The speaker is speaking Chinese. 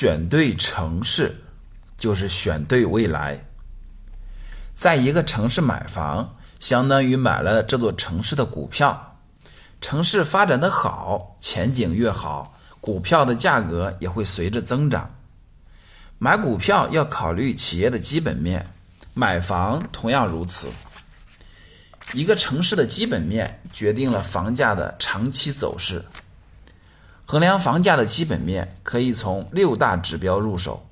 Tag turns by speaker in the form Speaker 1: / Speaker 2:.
Speaker 1: 选对城市就是选对未来。在一个城市买房，相当于买了这座城市的股票。城市发展的好，前景越好，股票的价格也会随着增长。买股票要考虑企业的基本面，买房同样如此。一个城市的基本面决定了房价的长期走势。衡量房价的基本面，可以从六大指标入手。